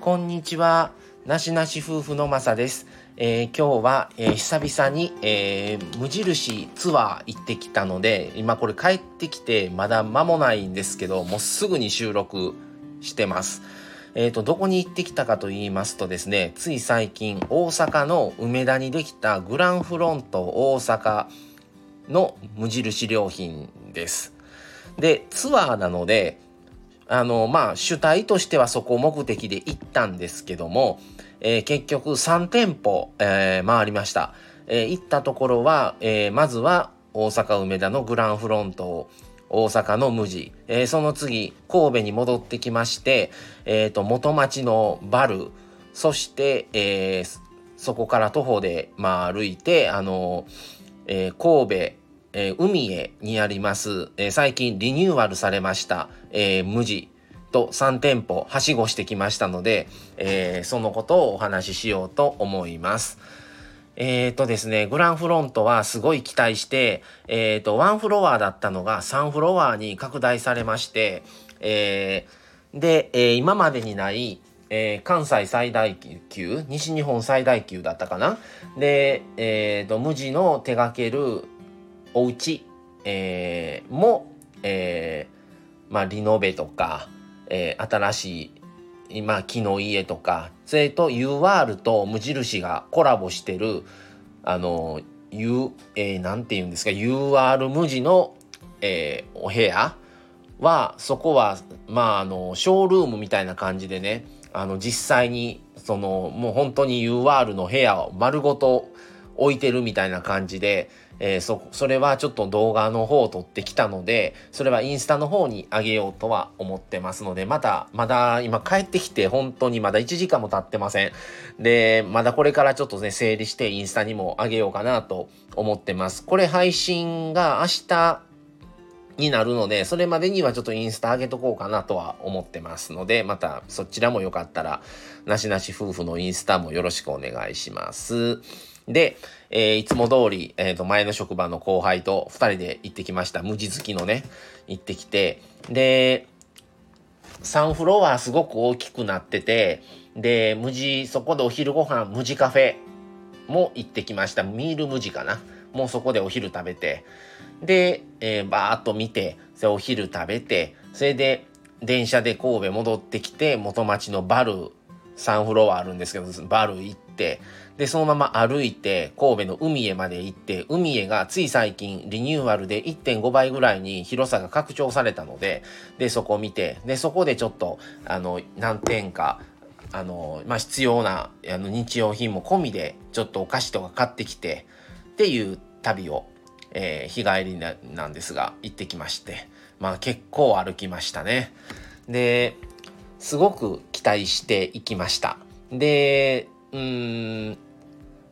こんにちは。なしなし夫婦のまさです。えー今日は、えー久々に、えー無印ツアー行ってきたので、今これ帰ってきてまだ間もないんですけど、もうすぐに収録してます。えっ、と、どこに行ってきたかと言いますとですね、つい最近大阪の梅田にできたグランフロント大阪の無印良品です。で、ツアーなので、あの、まあ、主体としてはそこを目的で行ったんですけども、えー結局3店舗、えー回りました。えー行ったところは、えーまずは大阪梅田のグランフロント、大阪の無地、えーその次、神戸に戻ってきまして、えーと、元町のバル、そして、えーそこから徒歩で、まあ、歩いて、あの、えー神戸、えー海へにあります、えー最近リニューアルされました、えー無地と3店舗はしごしてきましたので、えそのことをお話ししようと思います。えーとですね、グランフロントはすごい期待して、えーと、1フロアだったのが3フロアに拡大されまして、えで、え今までにない、えー関西最大級、西日本最大級だったかな？で、えーと、無地の手掛けるお家、えーも、えーまあ、リノベとか、えー新しい今木の家とかそれと UR と無印がコラボしてるあの U、えーなんて言うんですか UR 無地の、えーお部屋はそこはまああのショールームみたいな感じでねあの実際にそのもう本当に UR の部屋を丸ごと置いてるみたいな感じで、えーそそれはちょっと動画の方を撮ってきたのでそれはインスタの方に上げようとは思ってますのでまたまだ今帰ってきて本当にまだ1時間も経ってません。でまだこれからちょっとね整理してインスタにも上げようかなと思ってます。これ配信が明日になるので、それまでにはちょっとインスタ上げとこうかなとは思ってますので、またそちらもよかったら、なしなし夫婦のインスタもよろしくお願いします。で、えーいつも通り、えーと、前の職場の後輩と2人で行ってきました。無地好きのね、行ってきて。で、3フロアすごく大きくなってて、で、無地、そこでお昼ご飯、無地カフェも行ってきました。ミール無地かな。もうそこでお昼食べて。で、えーバーっと見て、それお昼食べて、それで電車で神戸戻ってきて、元町のバル、3フロアあるんですけど、バル行って、で、そのまま歩いて、神戸の海へまで行って、海へがつい最近リニューアルで1.5倍ぐらいに広さが拡張されたので、で、そこを見て、で、そこでちょっと、あの、何点か、あの、まあ、必要な、あの、日用品も込みで、ちょっとお菓子とか買ってきて、っていう旅を、えー日帰りななんですが行ってきましてまあ結構歩きましたね。ですごく期待して行きましたでうん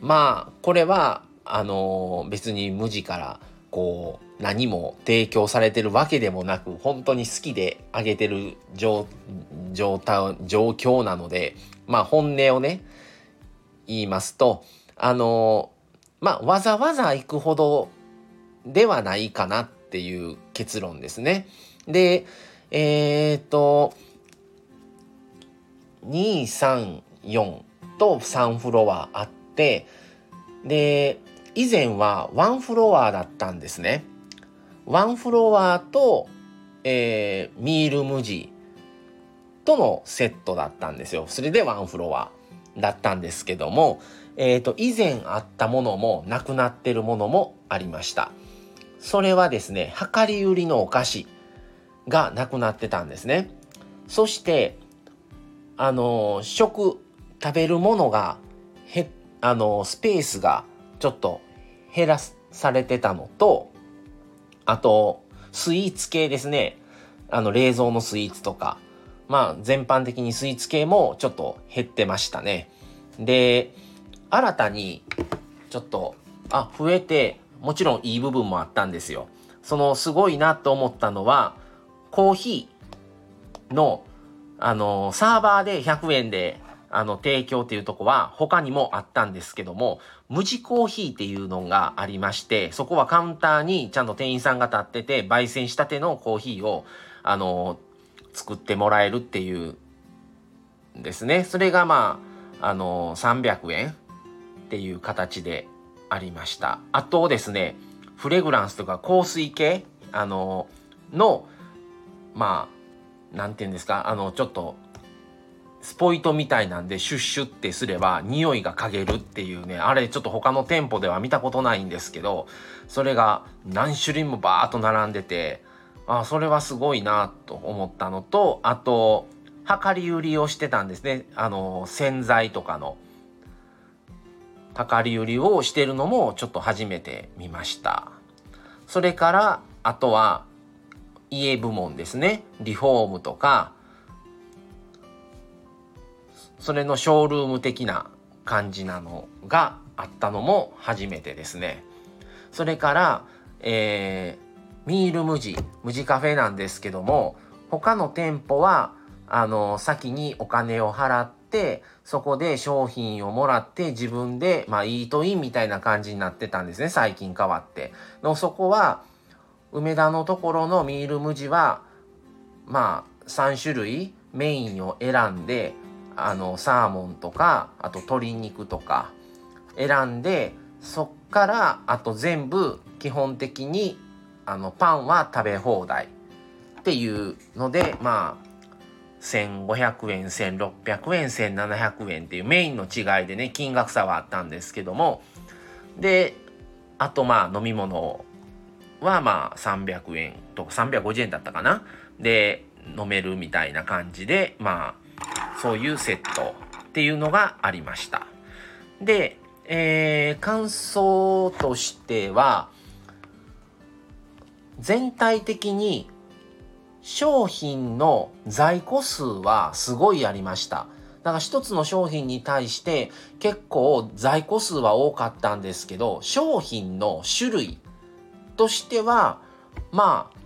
まあこれはあの別に無地からこう何も提供されてるわけでもなく本当に好きであげてる状状態状況なのでまあ本音をね言いますとあのまあわざわざ行くほどではないかなっていう結論ですね。でえっ、と234と3フロアあってで以前は1フロアだったんですね。1フロアと、えーミール無地とのセットだったんですよ。それで1フロアだったんですけども、えー、と以前あったものもなくなってるものもありました。それはですね、量り売りのお菓子がなくなってたんですね。そして、あの、食、食べるものが、へ、あの、スペースがちょっと減らされてたのと、あと、スイーツ系ですね。あの、冷蔵のスイーツとか。まあ、全般的にスイーツ系もちょっと減ってましたね。で、新たに、ちょっと、あ、増えて、もちろんいい部分もあったんですよ。その、すごいなと思ったのは、コーヒーの、あの、サーバーで100円で、あの、提供っていうとこは他にもあったんですけども、無地コーヒーっていうのがありまして、そこはカウンターにちゃんと店員さんが立ってて、焙煎したてのコーヒーを、あの、作ってもらえるっていうんですね。それがまあ、あの300円っていう形でありました。あとですね、フレグランスとか香水系、あのの、まあ、なんて言うんですか、あの、ちょっとスポイトみたいなんでシュッシュってすれば匂いが嗅げるっていうね、あれちょっと他の店舗では見たことないんですけど、それが何種類もバーっと並んでて、あそれはすごいなと思ったのと、あと、量り売りをしてたんですね。あの、洗剤とかの。量り売りをしてるのもちょっと初めて見ました。それから、あとは、家部門ですね。リフォームとか、それのショールーム的な感じなのがあったのも初めてですね。それから、えー、ミール無地、無地カフェなんですけども、他の店舗は、あの、先にお金を払って、そこで商品をもらって自分で、まあ、イートインみたいな感じになってたんですね、最近変わって。のそこは、梅田のところのミール無地は、まあ、3種類メインを選んで、あのサーモンとかあと鶏肉とか選んでそっからあと全部基本的にあのパンは食べ放題っていうのでまあ1500円1600円1700円っていうメインの違いでね金額差はあったんですけども。であとまあ飲み物はまあ300円とか350円だったかなで飲めるみたいな感じでまあそういうセットっていうのがありました。で、えー、感想としては、全体的に商品の在庫数はすごいありました。だから一つの商品に対して結構在庫数は多かったんですけど、商品の種類としては、まあ、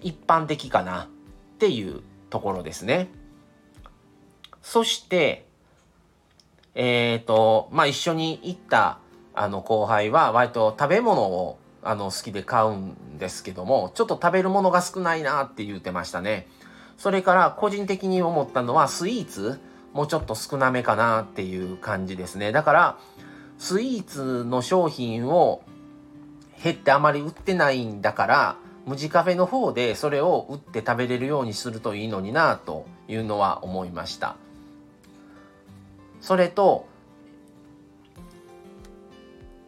一般的かなっていうところですね。そして、えっ、ー、と、まあ、一緒に行ったあの後輩は割と食べ物をあの好きで買うんですけども、ちょっと食べるものが少ないなって言ってましたね。それから個人的に思ったのはスイーツもうちょっと少なめかなっていう感じですね。だから、スイーツの商品を減ってあまり売ってないんだから、無地カフェの方でそれを売って食べれるようにするといいのになというのは思いました。それと、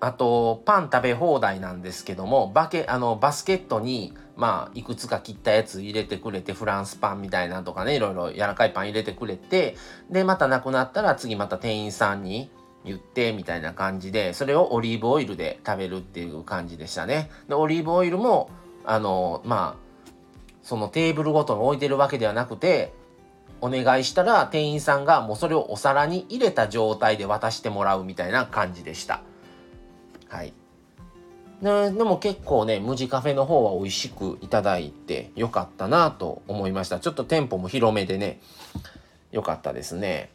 あと、パン食べ放題なんですけども、バケ、あの、バスケットに、まあ、いくつか切ったやつ入れてくれて、フランスパンみたいなとかね、いろいろ柔らかいパン入れてくれて、で、またなくなったら次また店員さんに言って、みたいな感じで、それをオリーブオイルで食べるっていう感じでしたね。で、オリーブオイルも、あの、まあ、そのテーブルごとに置いてるわけではなくて、お願いしたら店員さんがもうそれをお皿に入れた状態で渡してもらうみたいな感じでした。はい。ででも結構ね、無地カフェの方は美味しくいただいてよかったなと思いました。ちょっと店舗も広めでね、よかったですね。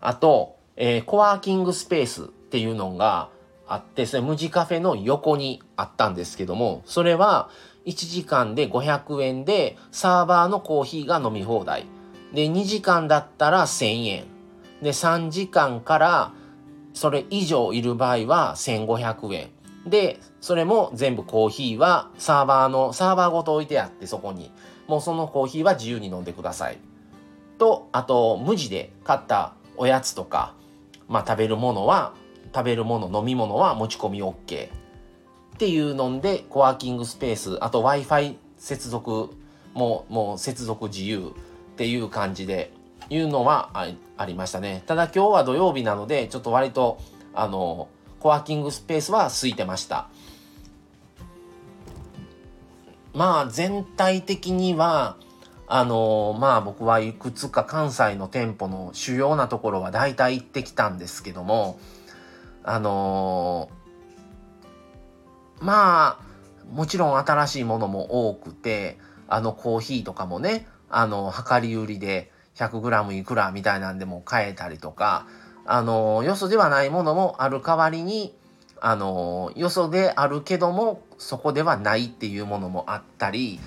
あと、えー、コワーキングスペースっていうのがあって、それ無地カフェの横にあったんですけども、それは1時間で500円でサーバーのコーヒーが飲み放題。で、2時間だったら1000円。で、3時間からそれ以上いる場合は1500円。で、それも全部コーヒーはサーバーの、サーバーごと置いてあってそこに。もうそのコーヒーは自由に飲んでください。と、あと、無地で買ったおやつとか、まあ食べるものは、食べるもの、飲み物は持ち込み OK。っていうので、コワーキングスペース、あと Wi-Fi 接続も、もう接続自由っていう感じでいうのはありましたね。ただ今日は土曜日なので、ちょっと割と、あの、コワーキングスペースは空いてました。まあ全体的には、あのまあ僕はいくつか関西の店舗の主要なところは大体行ってきたんですけども、あのまあ、もちろん新しいものも多くて、あのコーヒーとかもね、あの、量り売りで 100g いくらみたいなんでも買えたりとか、あの、よそではないものもある代わりに、あの、よそであるけども、そこではないっていうものもあったり、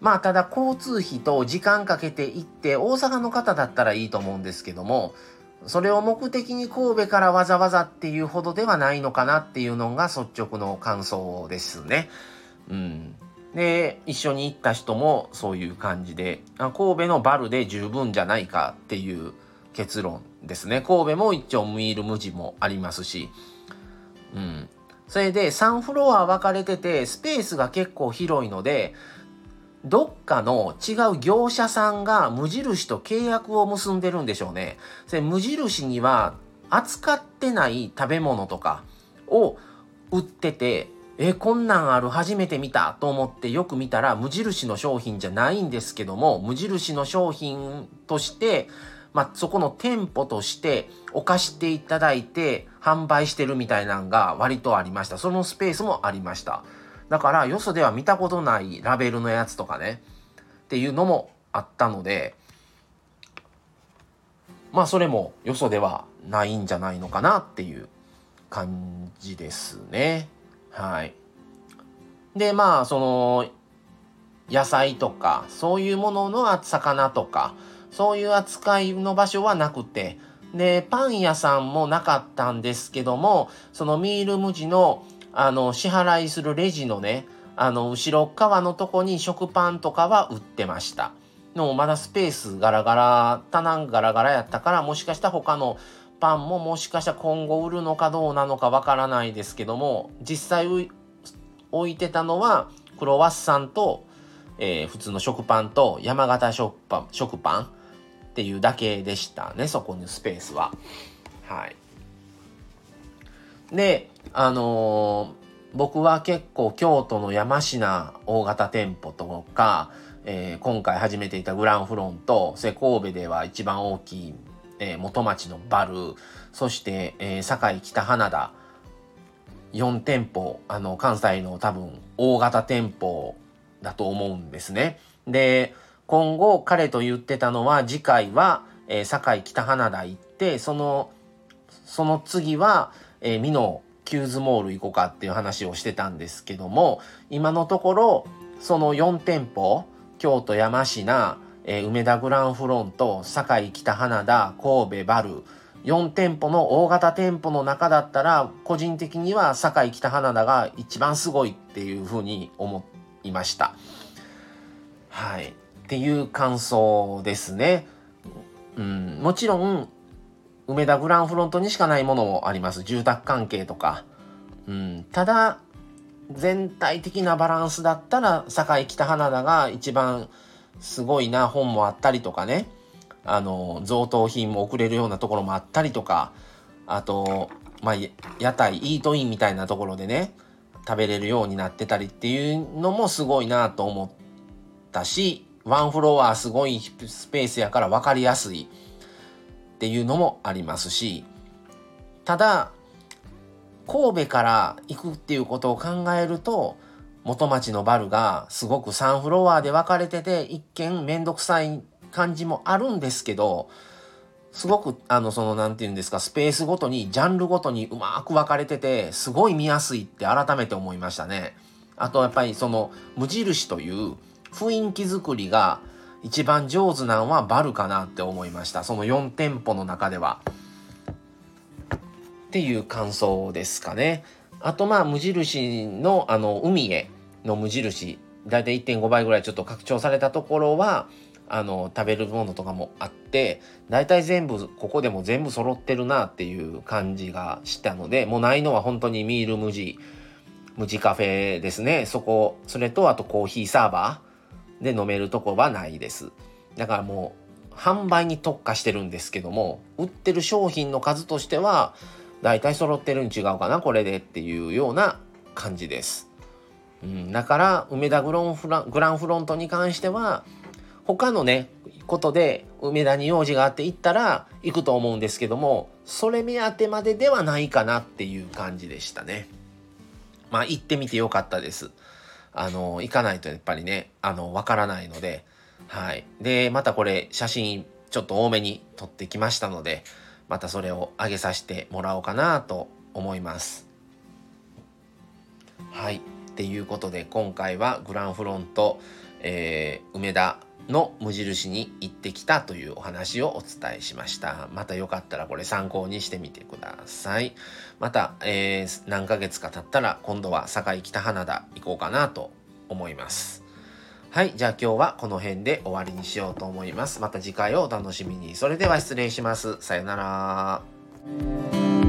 まあただ交通費と時間かけて行って大阪の方だったらいいと思うんですけどもそれを目的に神戸からわざわざっていうほどではないのかなっていうのが率直の感想ですね。うん。で、一緒に行った人もそういう感じで、神戸のバルで十分じゃないかっていう結論ですね。神戸も一応ムイル無地もありますし、うん。それで3フロア分かれてて、スペースが結構広いので、どっかの違う業者さんが無印と契約を結んでるんでしょうね。それ無印には扱ってない食べ物とかを売ってて、え、こんなんある初めて見たと思ってよく見たら無印の商品じゃないんですけども、無印の商品として、まあ、そこの店舗として置かしていただいて販売してるみたいなんが割とありました。そのスペースもありました。だからよそでは見たことないラベルのやつとかねっていうのもあったのでまあそれもよそではないんじゃないのかなっていう感じですね。はい。でまあその野菜とかそういうものの魚とかそういう扱いの場所はなくてでパン屋さんもなかったんですけどもそのミール無地のあの、支払いするレジのね、あの、後ろ側のとこに食パンとかは売ってました。のまだスペースガラガラ、棚ガラガラやったから、もしかしたら他のパンももしかしたら今後売るのかどうなのかわからないですけども、実際置いてたのは、クロワッサンと、えー、普通の食パンと山形食パン、食パンっていうだけでしたね、そこにスペースは。はい。で、あのー、僕は結構京都の山科大型店舗とか、えー、今回始めていたグランフロント、それ神戸では一番大きい、えー、元町のバル、そして、え、堺北花田、4店舗、あの、関西の多分大型店舗だと思うんですね。で、今後彼と言ってたのは次回は、えー、堺北花田行って、その、その次は、えー、美濃キューズモール行こうかっていう話をしてたんですけども、今のところ、その4店舗、京都山科、えー、梅田グランフロント、堺北花田、神戸バル、4店舗の大型店舗の中だったら、個人的には堺北花田が一番すごいっていうふうに思いました。はい。っていう感想ですね。うん、もちろん、梅田グランフロントにしかないものもあります。住宅関係とか。うん、ただ、全体的なバランスだったら、堺北花田が一番すごいな本もあったりとかね。あの、贈答品も送れるようなところもあったりとか、あと、まあ、屋台、イートインみたいなところでね、食べれるようになってたりっていうのもすごいなと思ったし、ワンフロアすごいスペースやから分かりやすい。っていうのもありますしただ神戸から行くっていうことを考えると元町のバルがすごく3フロアで分かれてて一見めんどくさい感じもあるんですけどすごくあのその何て言うんですかスペースごとにジャンルごとにうまく分かれててすごい見やすいって改めて思いましたね。あとやっぱりその無印という雰囲気作りが一番上手なんはバルかなって思いました。その4店舗の中では。っていう感想ですかね。あとまあ無印のあの海への無印、だいたい1.5倍ぐらいちょっと拡張されたところは、あの食べるものとかもあって大体全部ここでも全部揃ってるなっていう感じがしたのでもうないのは本当にミール無地無地カフェですねそこそれとあとコーヒーサーバーで飲めるとこはないです。だからもう販売に特化してるんですけども売ってる商品の数としては大体揃ってるに違うかなこれでっていうような感じです。うん、だから梅田グロンフラグランフロントに関しては他のねことで梅田に用事があって行ったら行くと思うんですけどもそれ目当てまでではないかなっていう感じでしたね。まあ行ってみてよかったです。あの、行かないとやっぱりね、あの、わからないので、はい。で、またこれ、写真ちょっと多めに撮ってきましたので、またそれを上げさせてもらおうかなと思います。はい。っていうことで、今回はグランフロント、えー、梅田の無印に行ってきたというお話をお伝えしました。またよかったらこれ参考にしてみてください。また、えー、何ヶ月か経ったら今度は堺北花田行こうかなと思います。はい。じゃあ今日はこの辺で終わりにしようと思います。また次回をお楽しみに。それでは失礼します。さよなら。